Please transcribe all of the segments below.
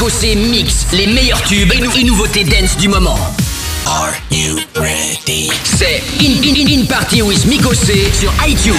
Écossais Mix, les meilleurs tubes et, nouveautés dance du moment. Are you ready? C'est in, in, in, Party with Mikosé sur iTunes.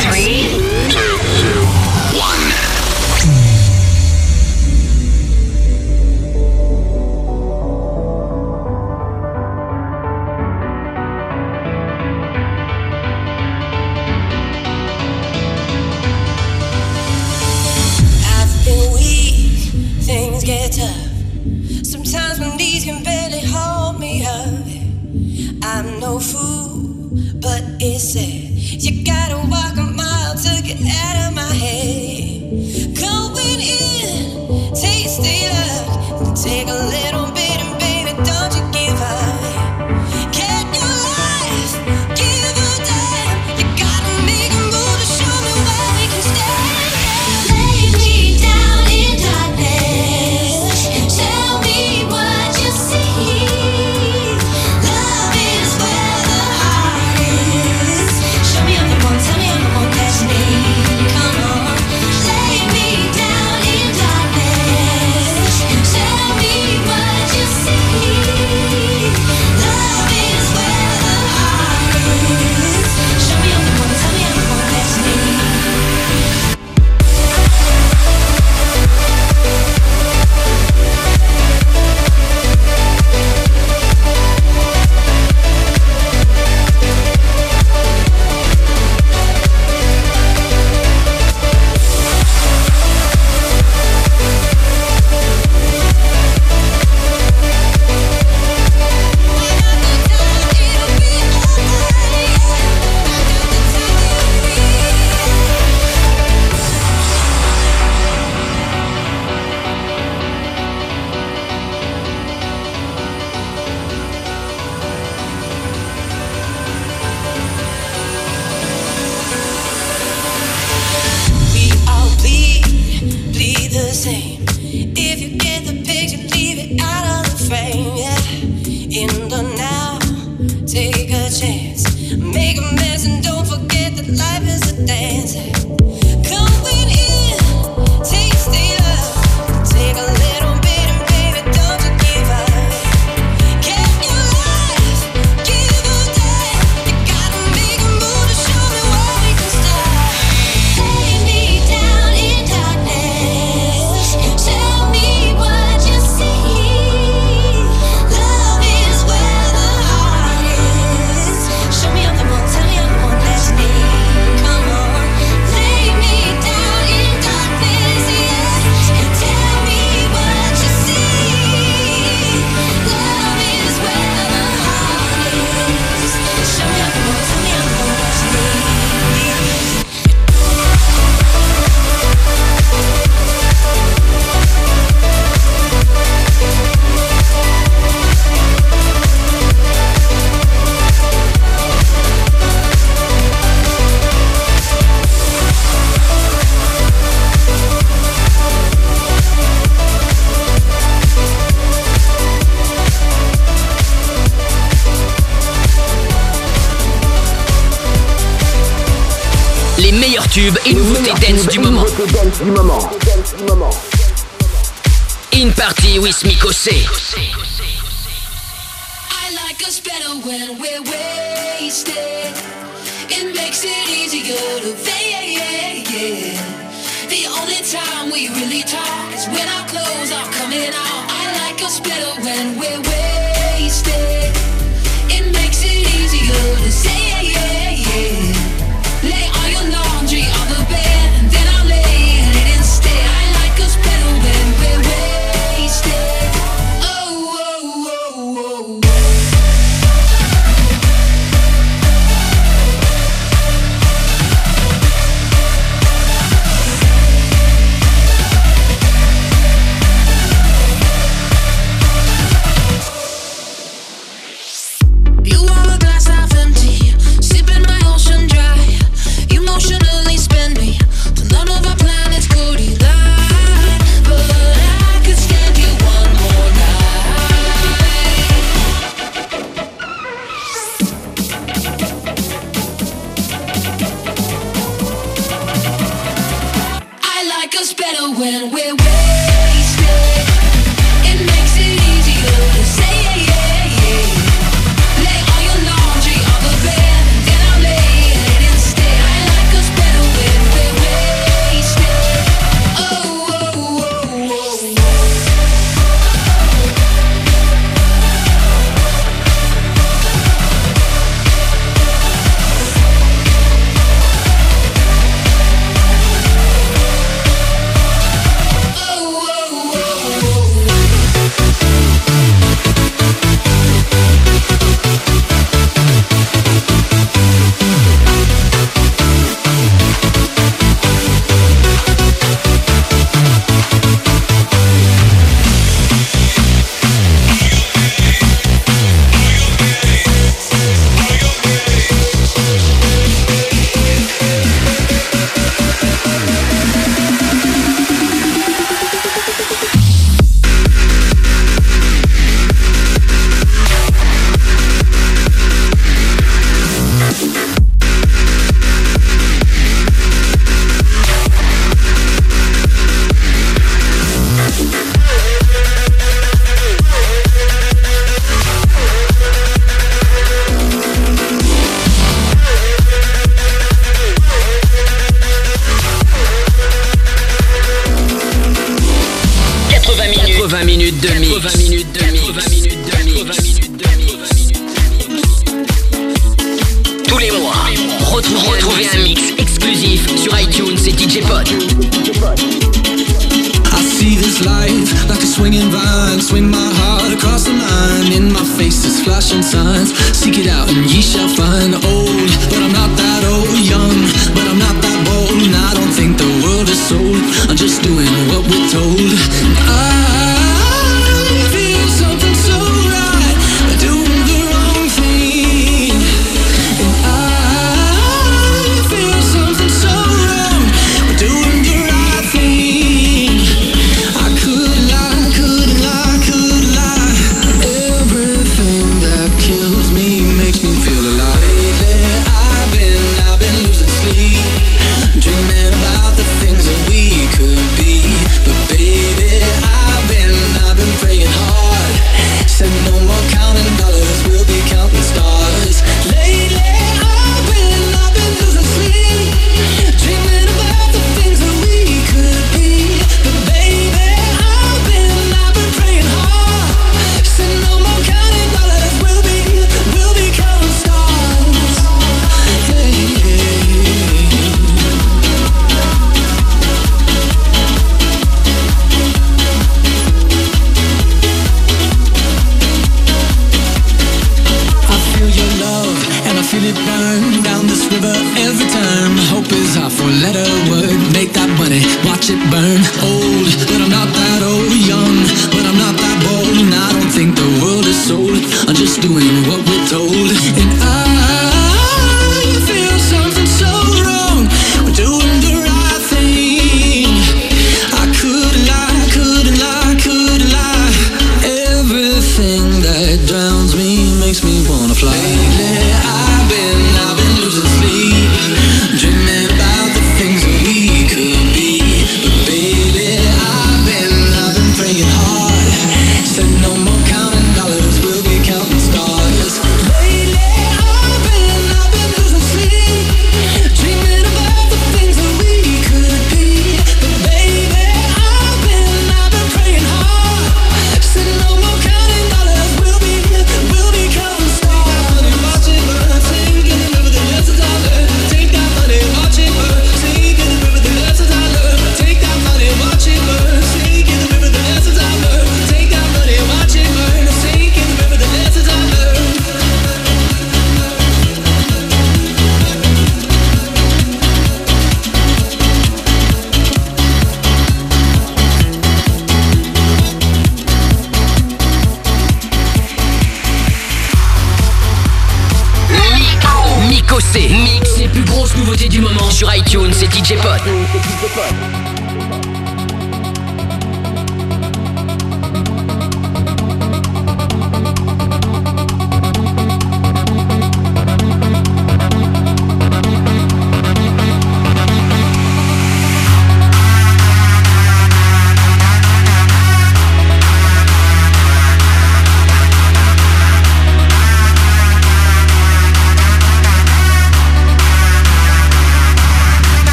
du moment.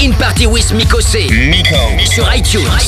In Party with Miko C. Miko. Sur iTunes.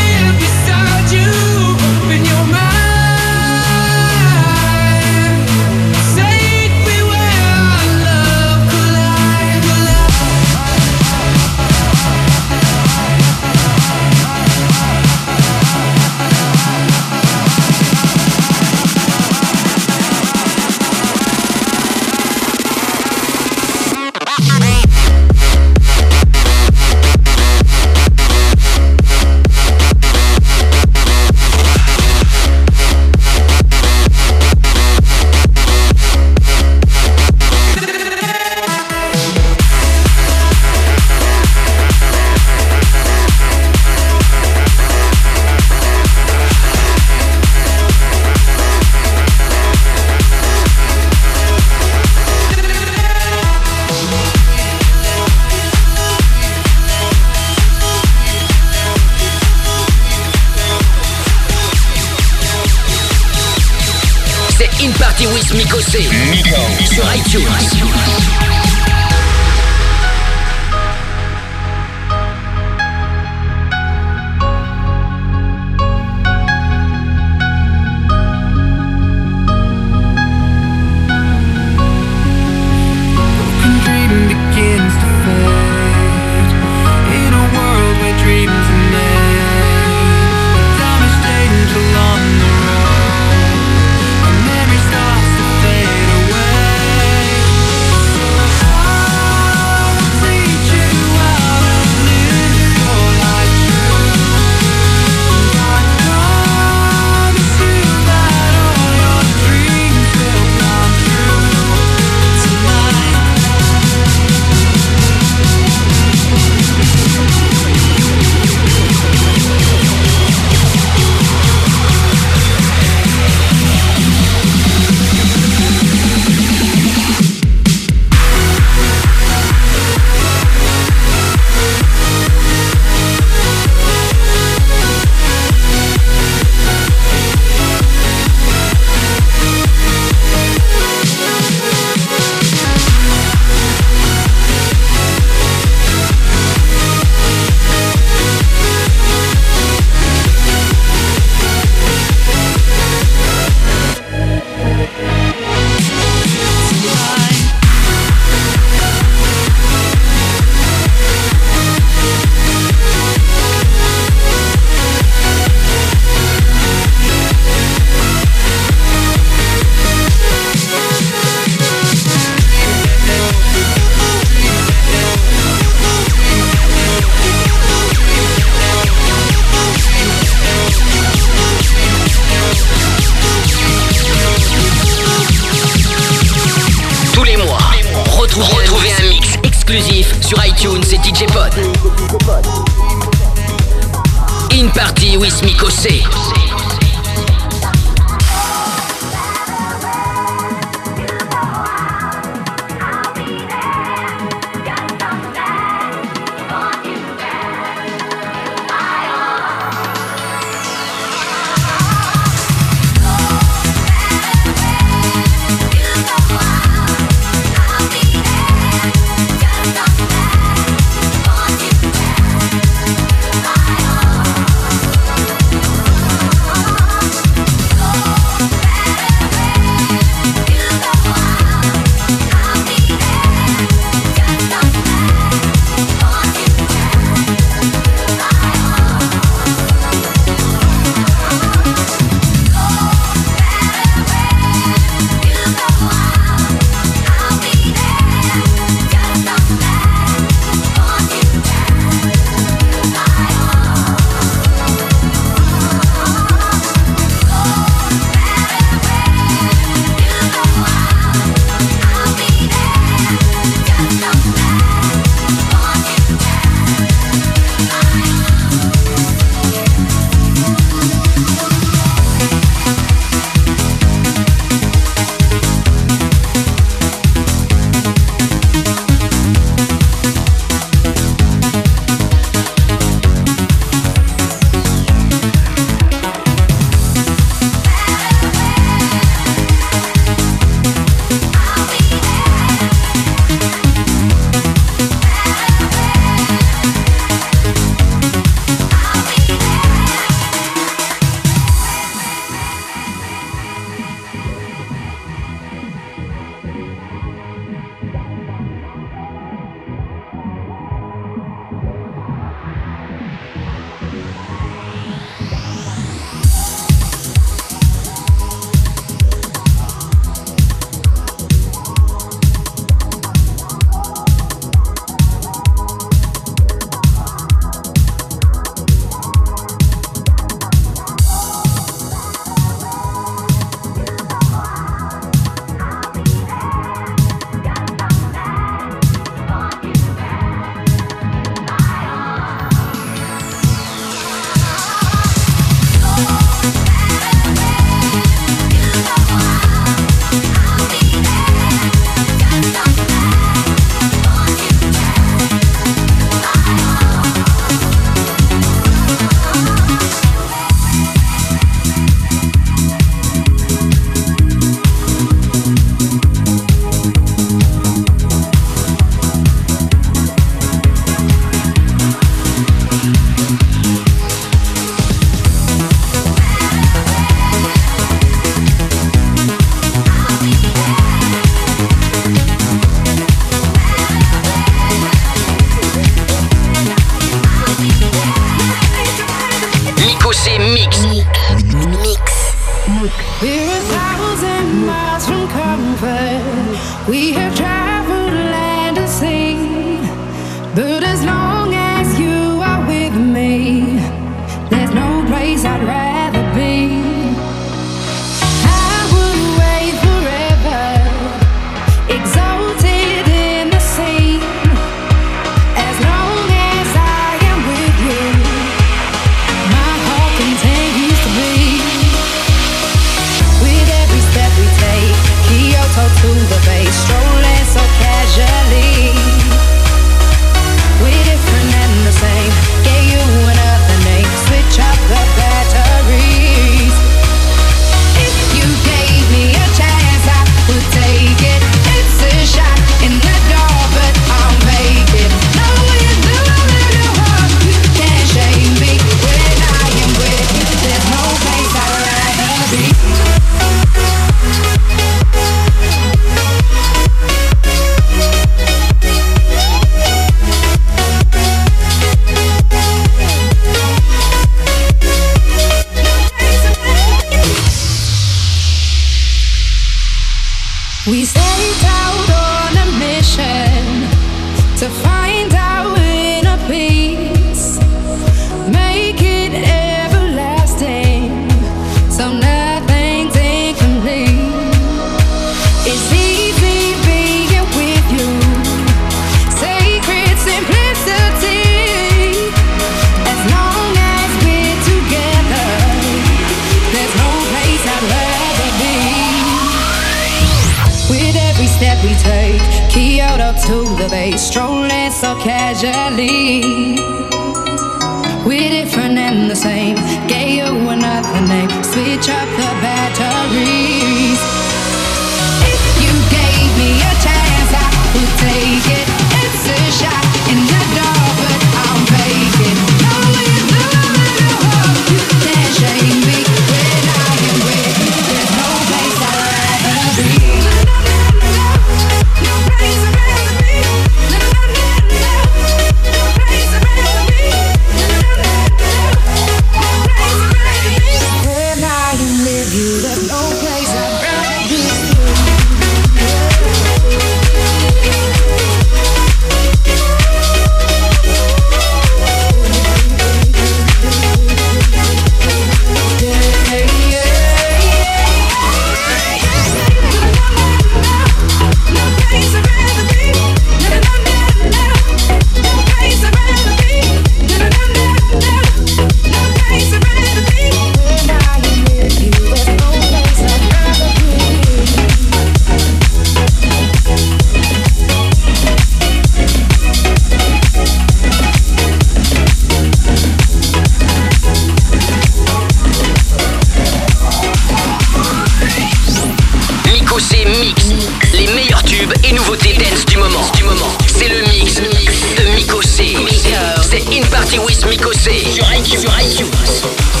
Nico C. Sur iTunes. Sur iTunes.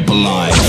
pipeline.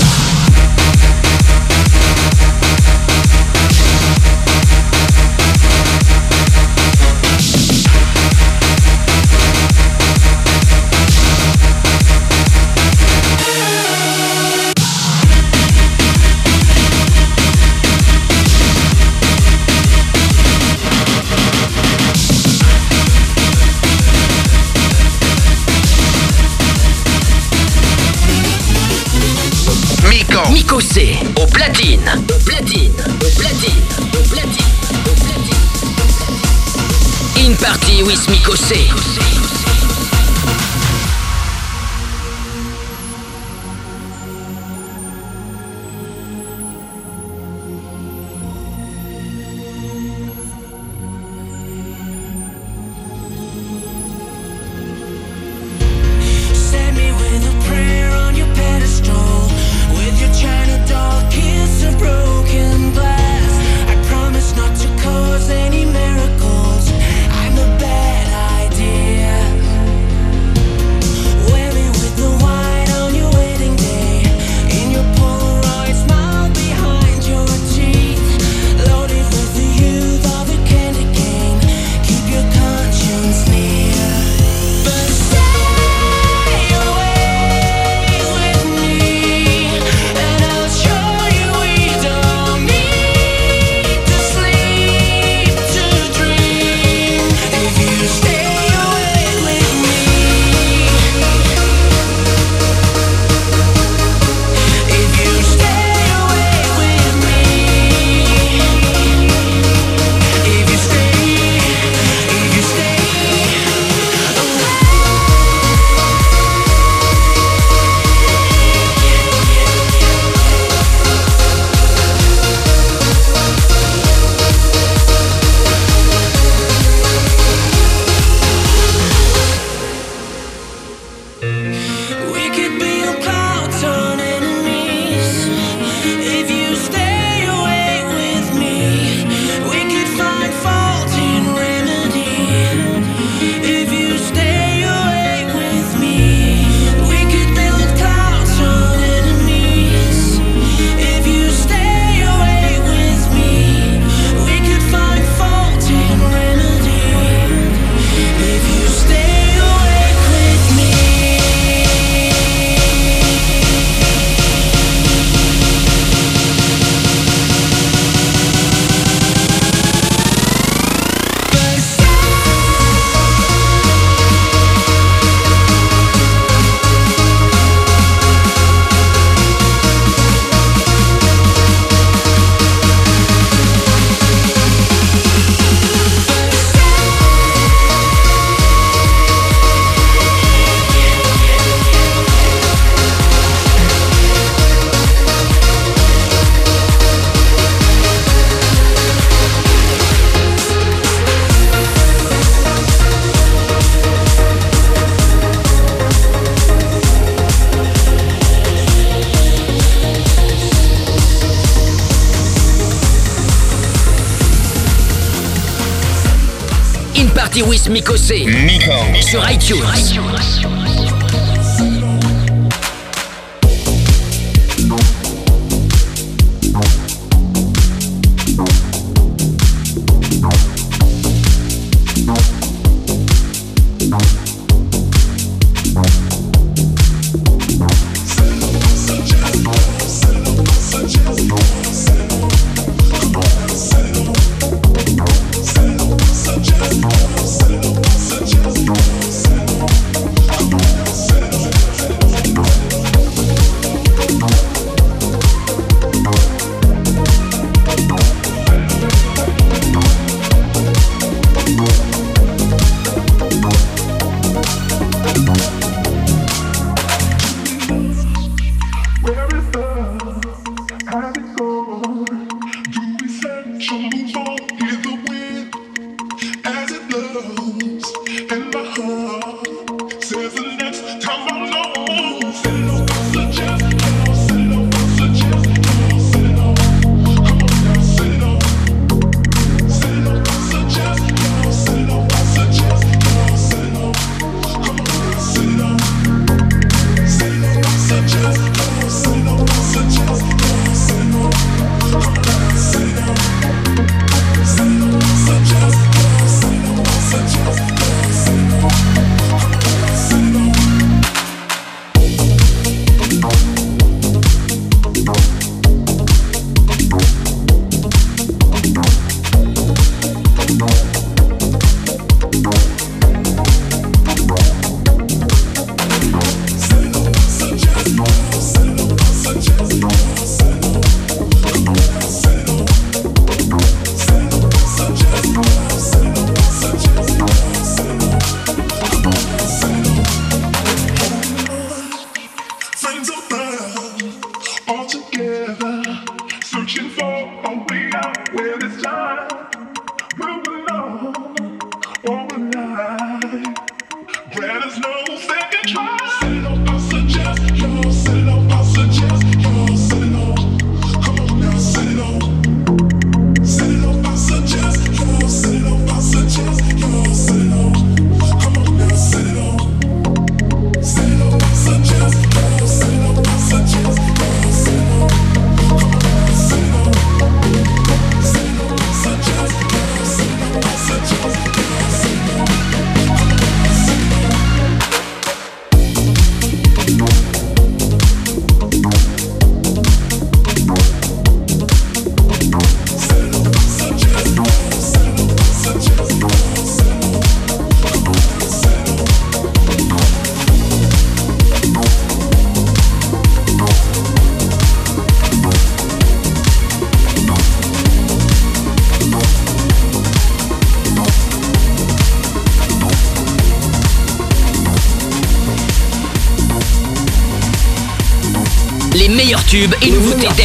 C. Miko. Sur iTunes.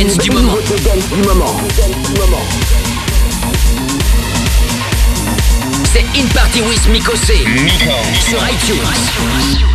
du moment. C'est In Party with Mikosé sur.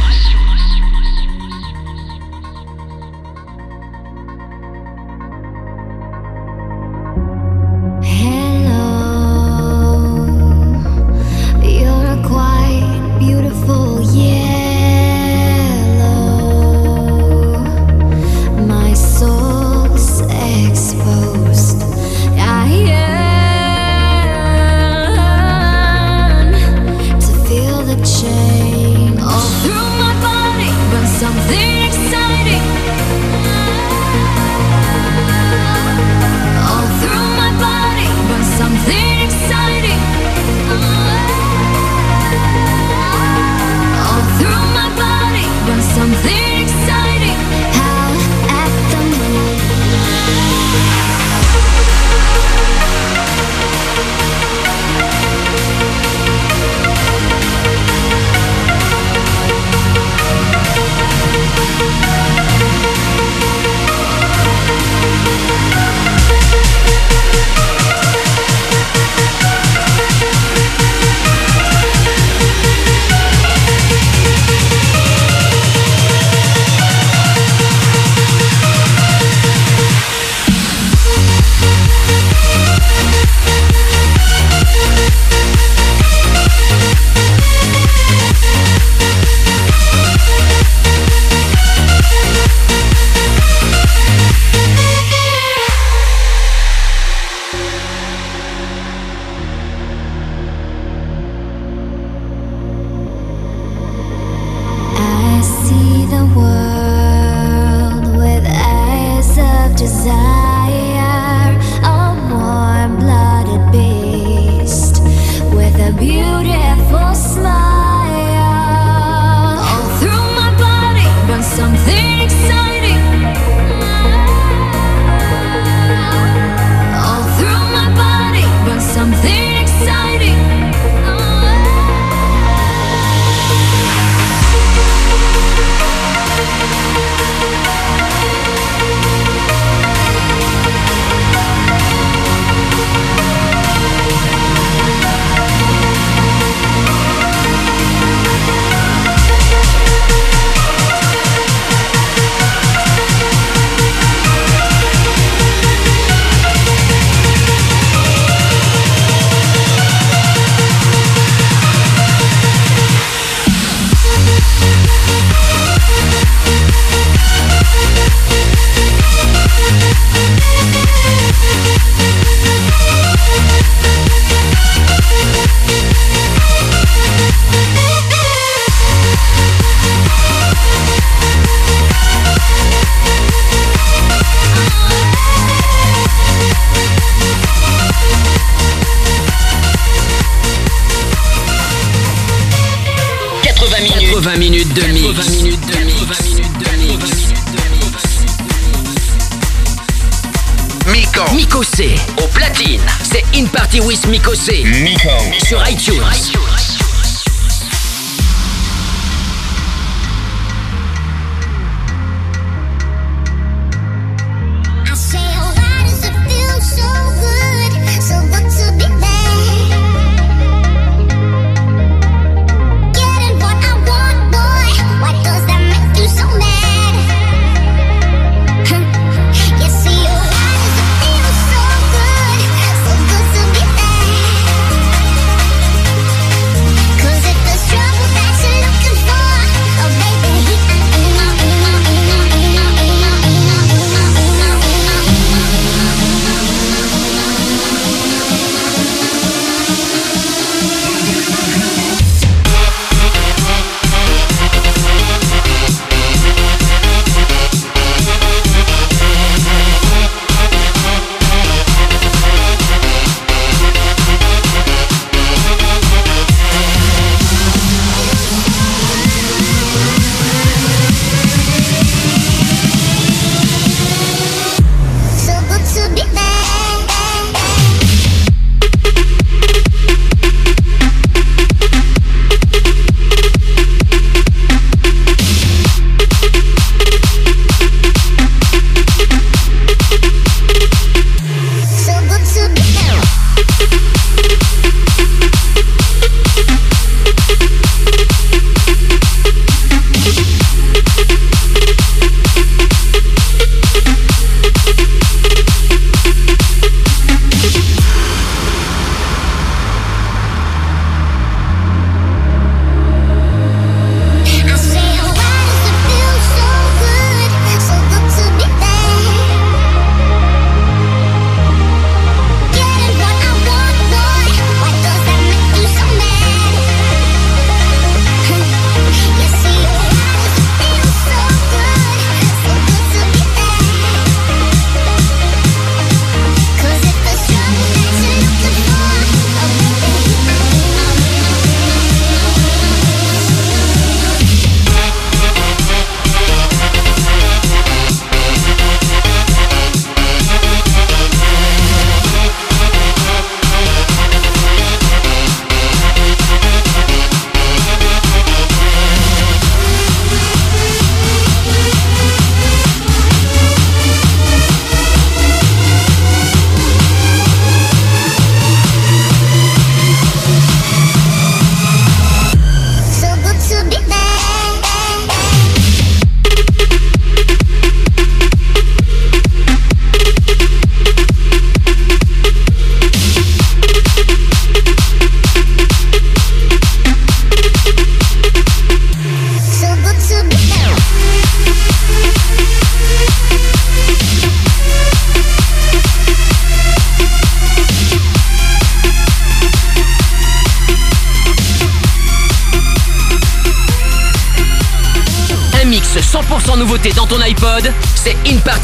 Cossé. Nico. Sur iTunes.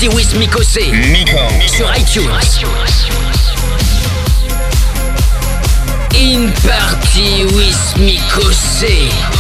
Party with Mikosé. Sur iTunes. In Party with. Tous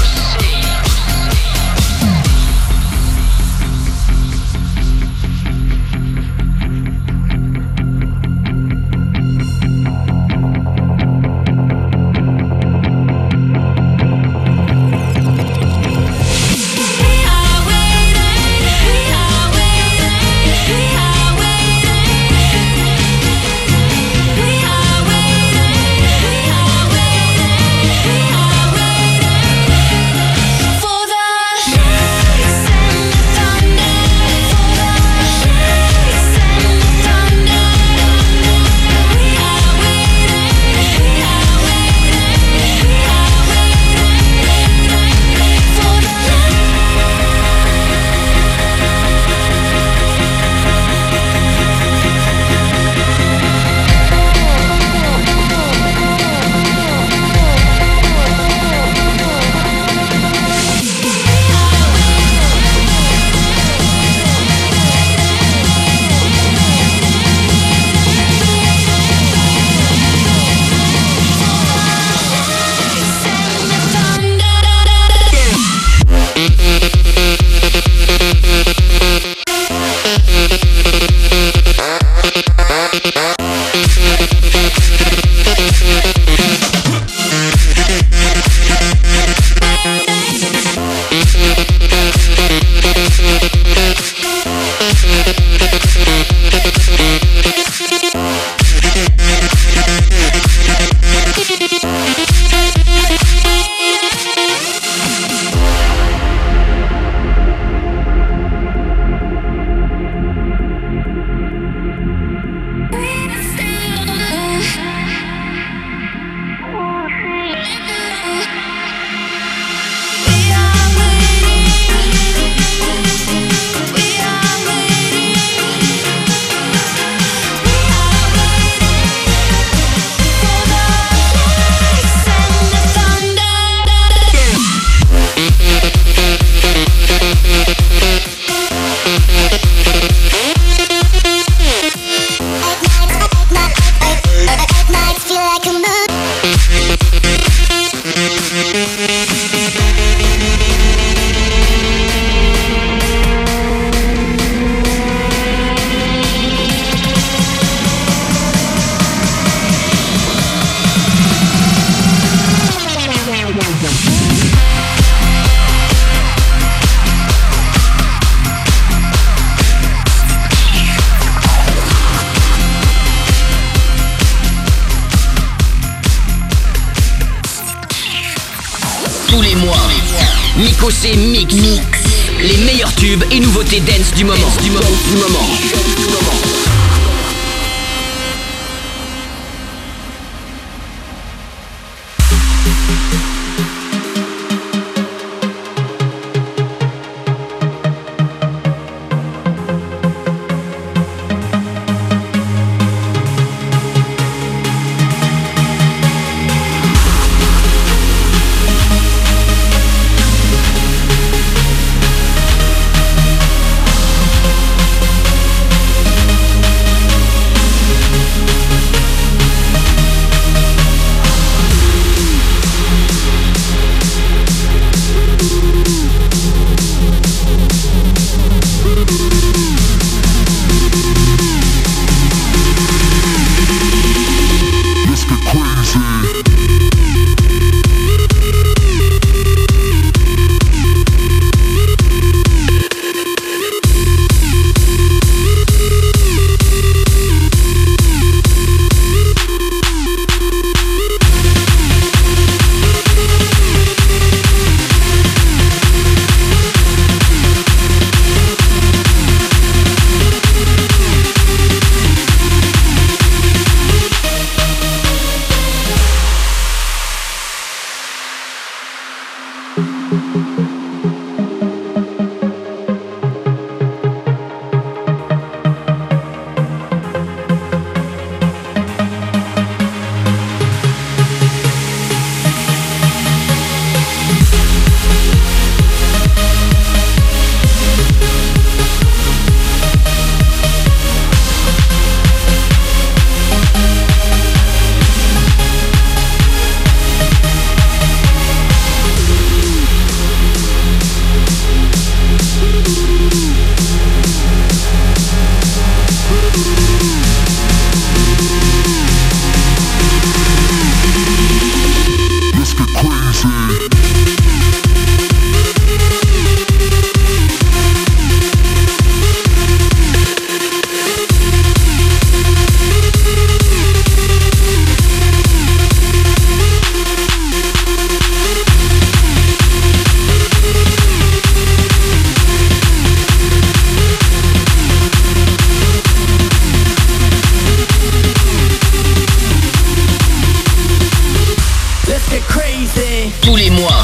Tous les mois,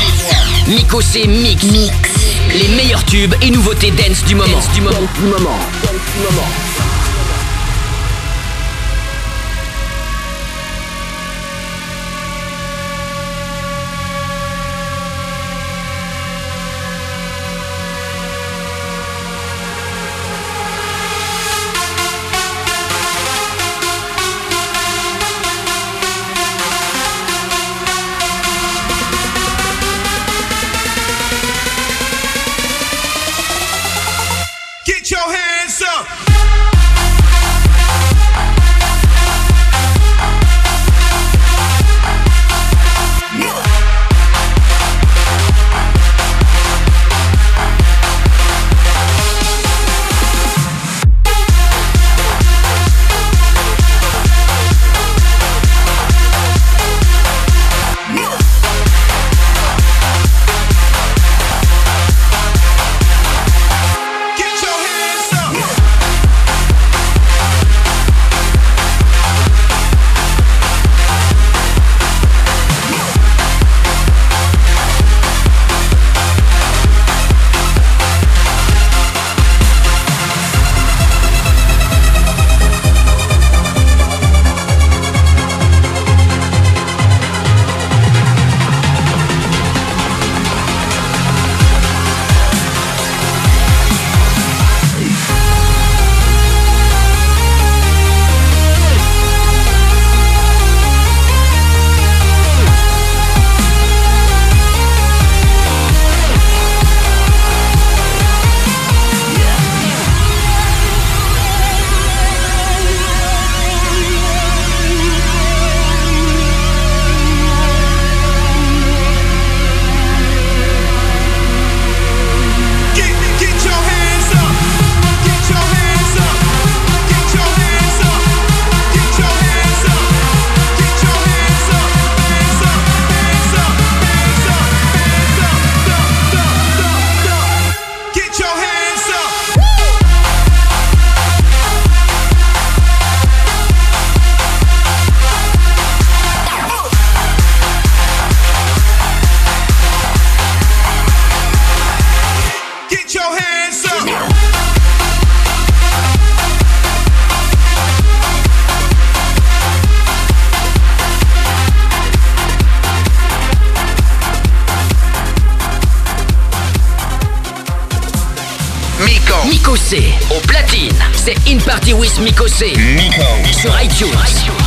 Mikosé Mix. Mix. Les meilleurs tubes et nouveautés dance du moment. du moment. Du moment. Your hands up. Miko. Mikosé. Au platine. C'est In Party with Mikosé. Miko. Sur iTunes.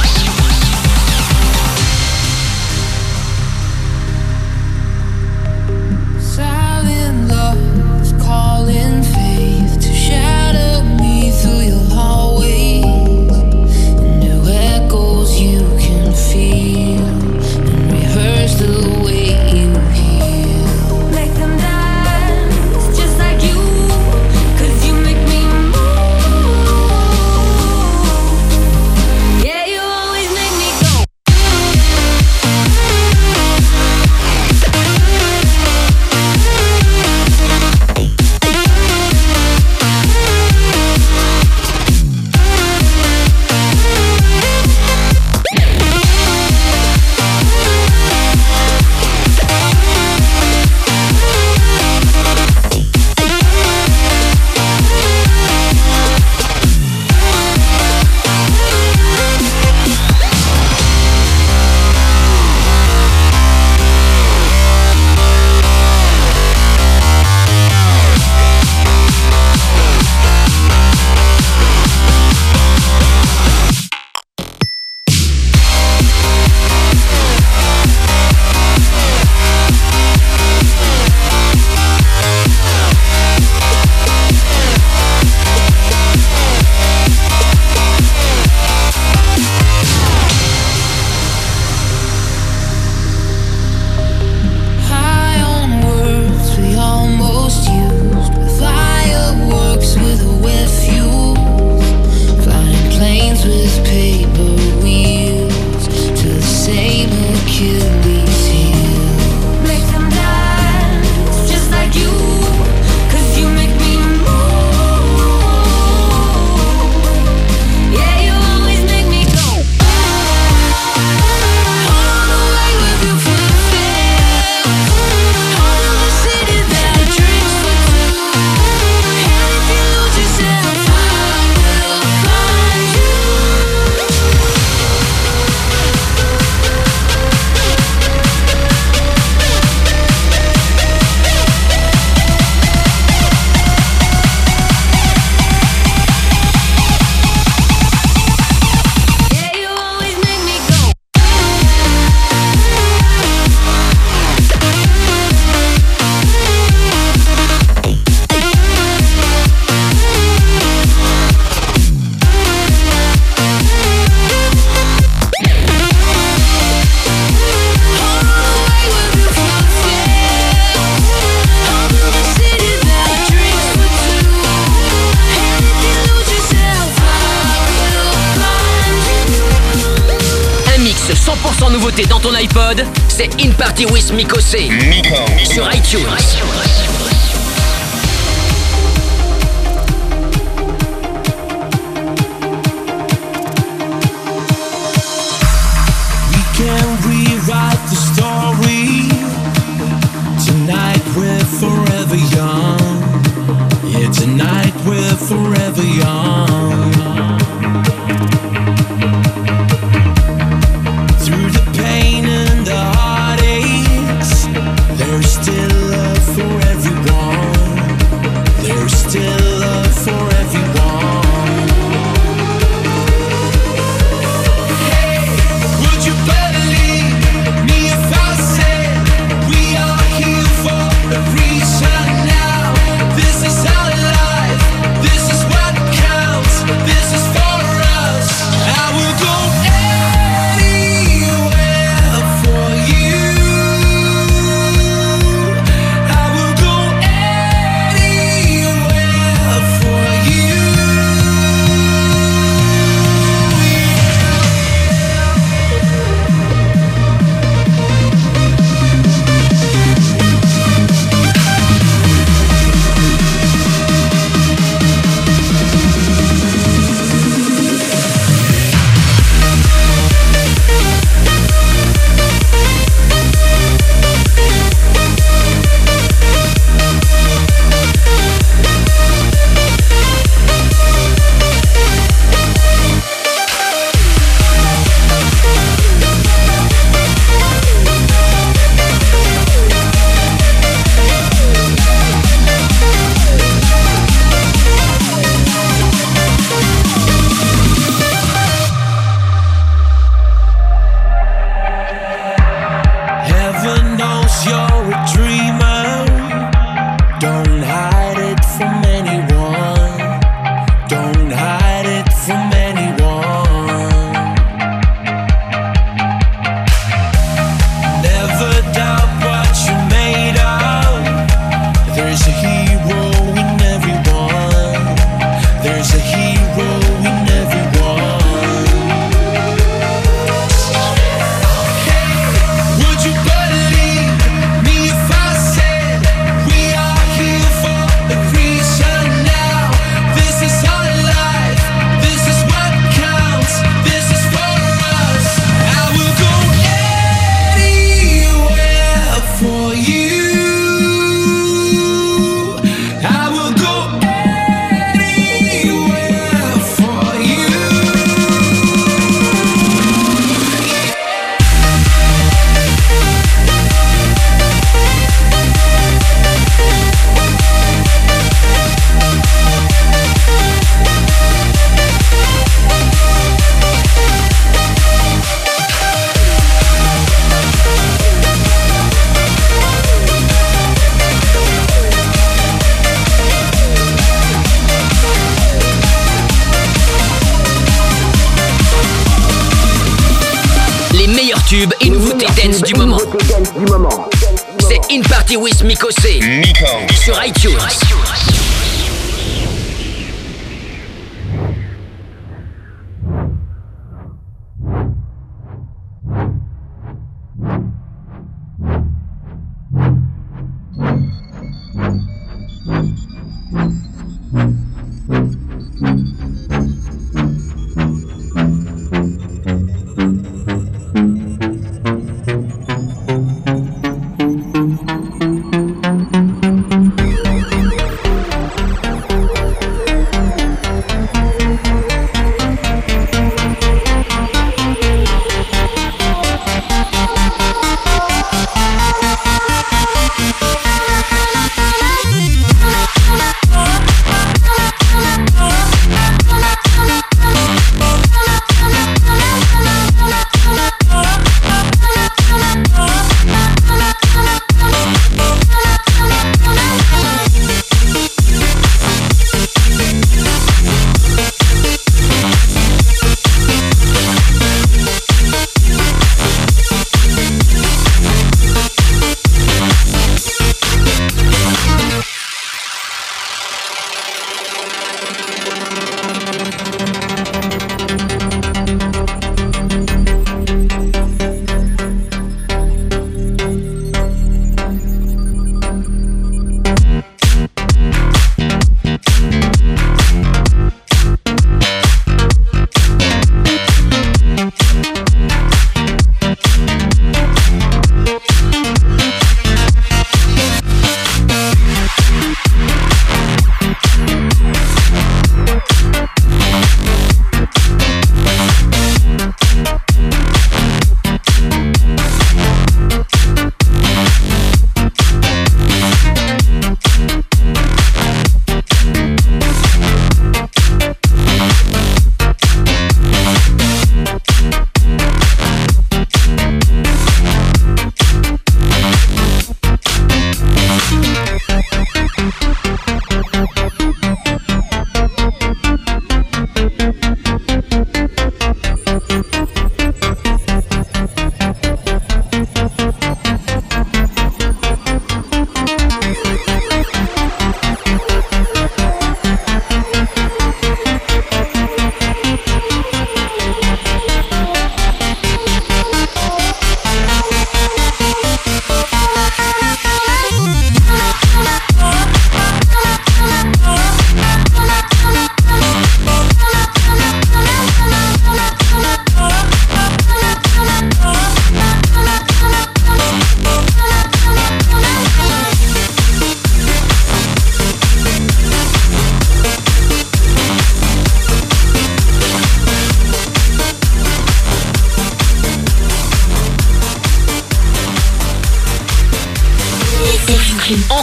C'est In Party with Miko C. Sur iTunes.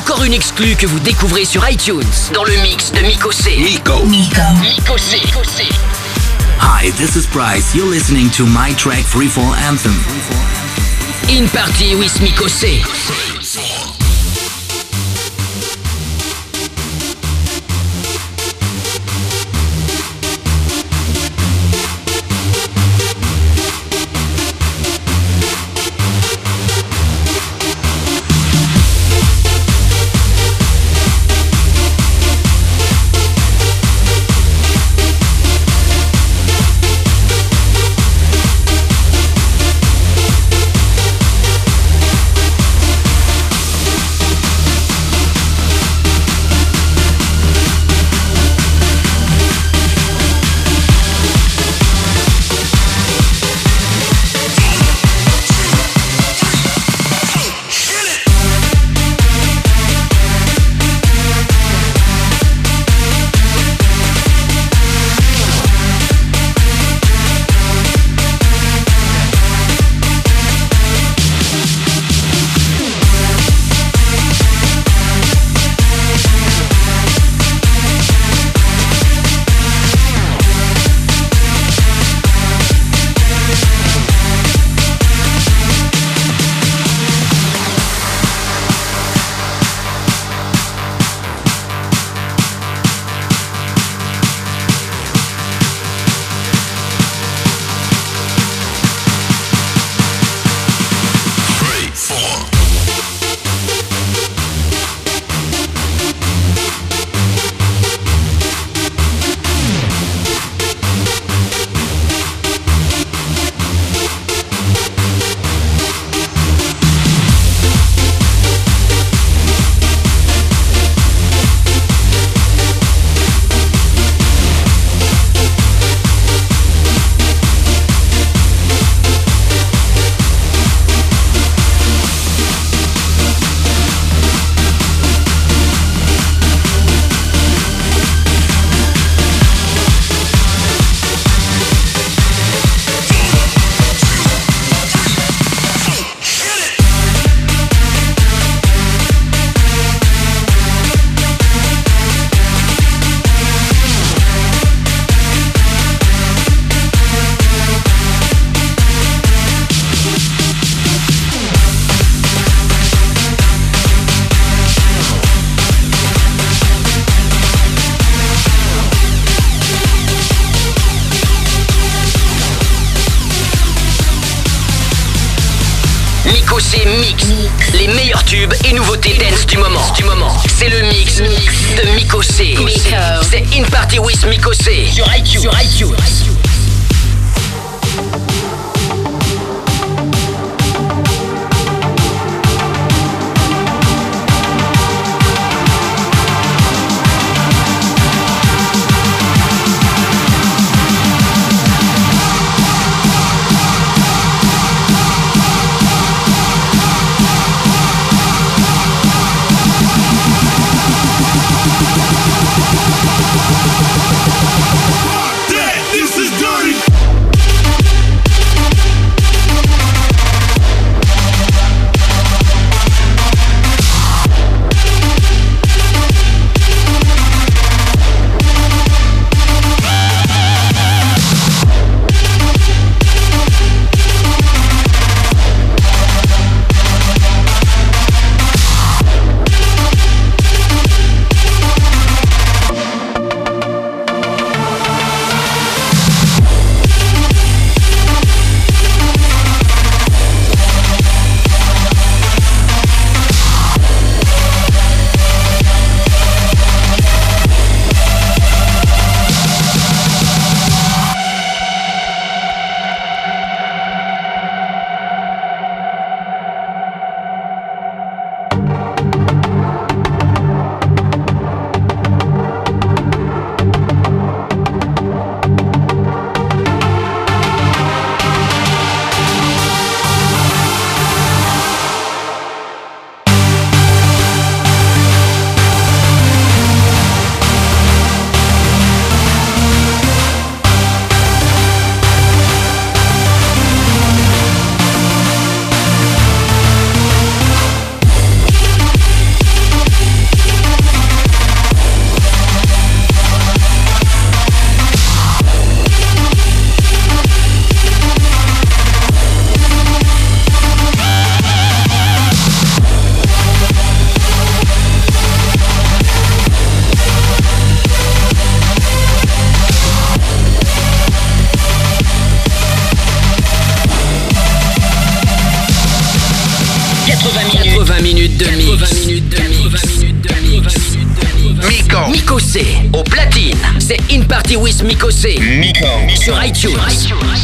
Encore une exclue que vous découvrez sur iTunes dans le mix de Miko C. Miko. Miko C. Hi, this is Bryce. You're listening to my track Freefall Anthem. In Party with Miko C. Miko tubes et nouveautés dance du moment. Du moment. C'est le mix de Miko C. C'est In Party with Miko C. Sur iTunes. Sur iTunes. Miko C. Miko. Sur iTunes.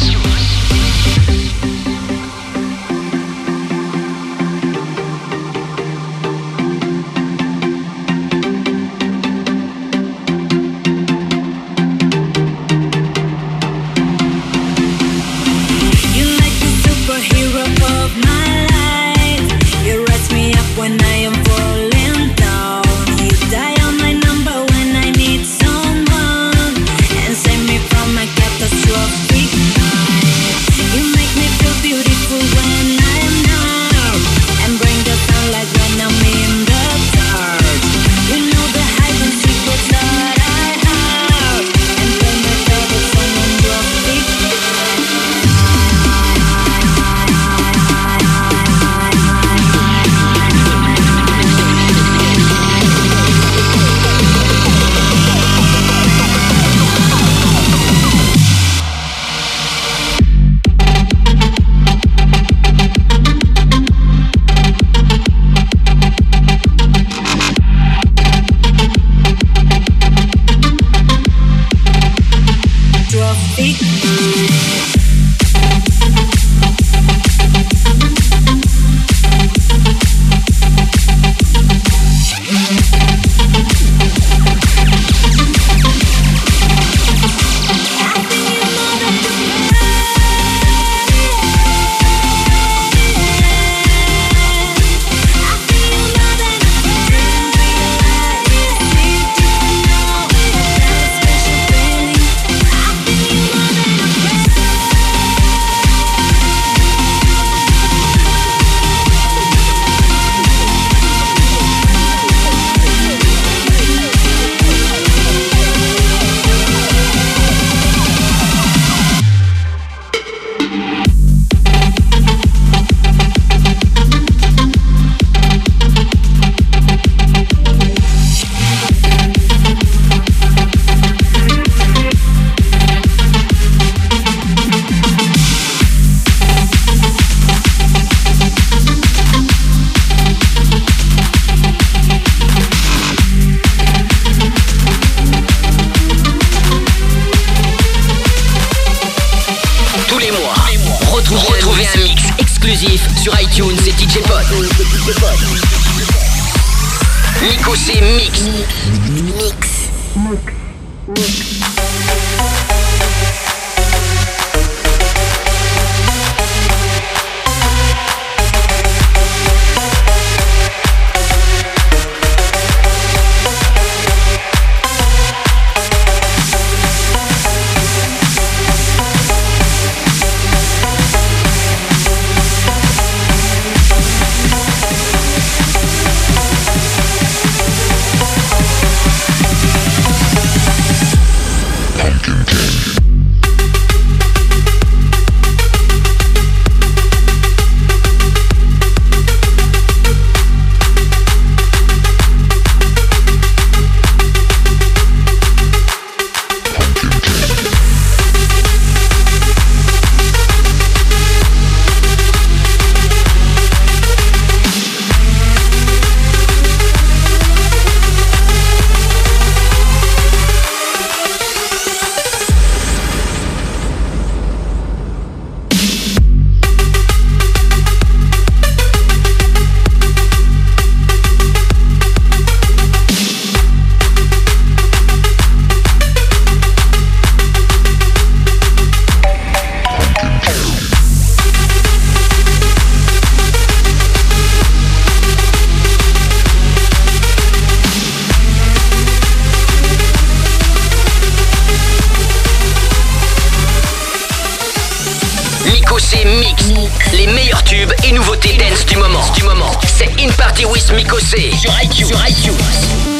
Les meilleurs tubes et nouveautés dance du moment. Du moment. C'est In Party with Mikosé sur iTunes. Sur iTunes.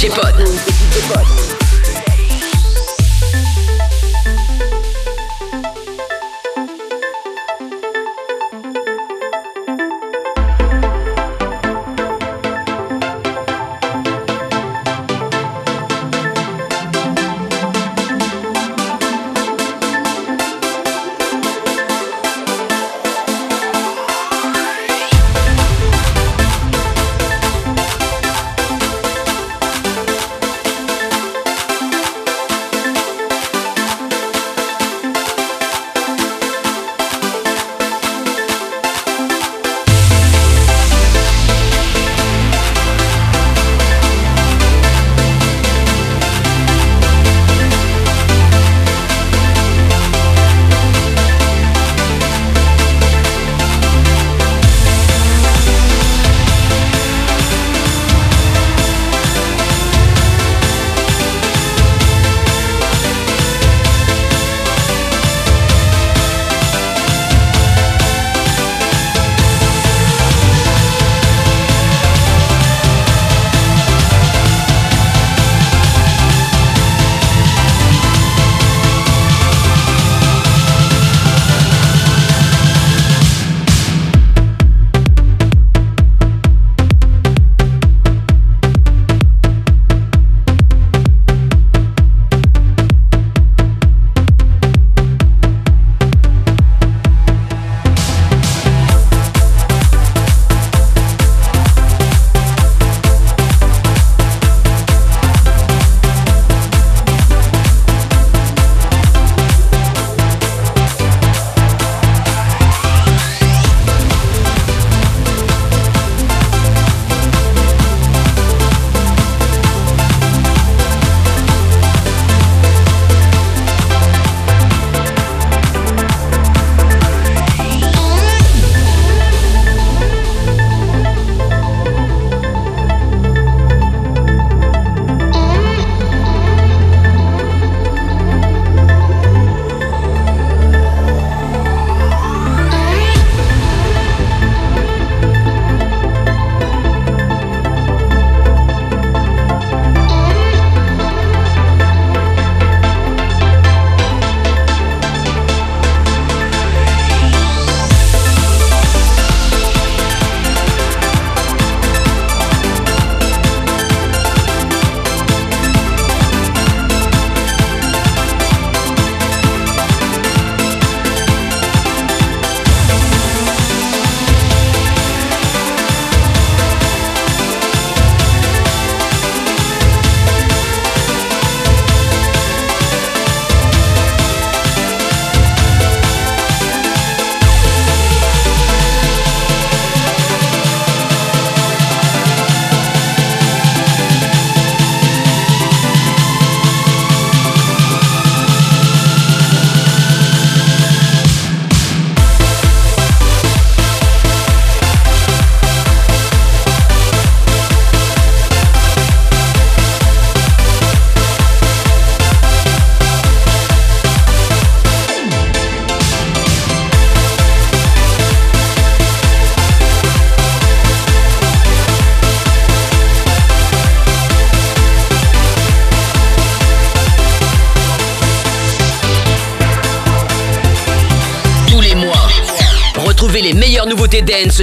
DJ Pod.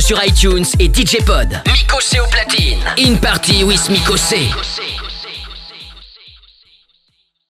Sur iTunes et DJ Pod. Miko C au platine. In Party with Miko C.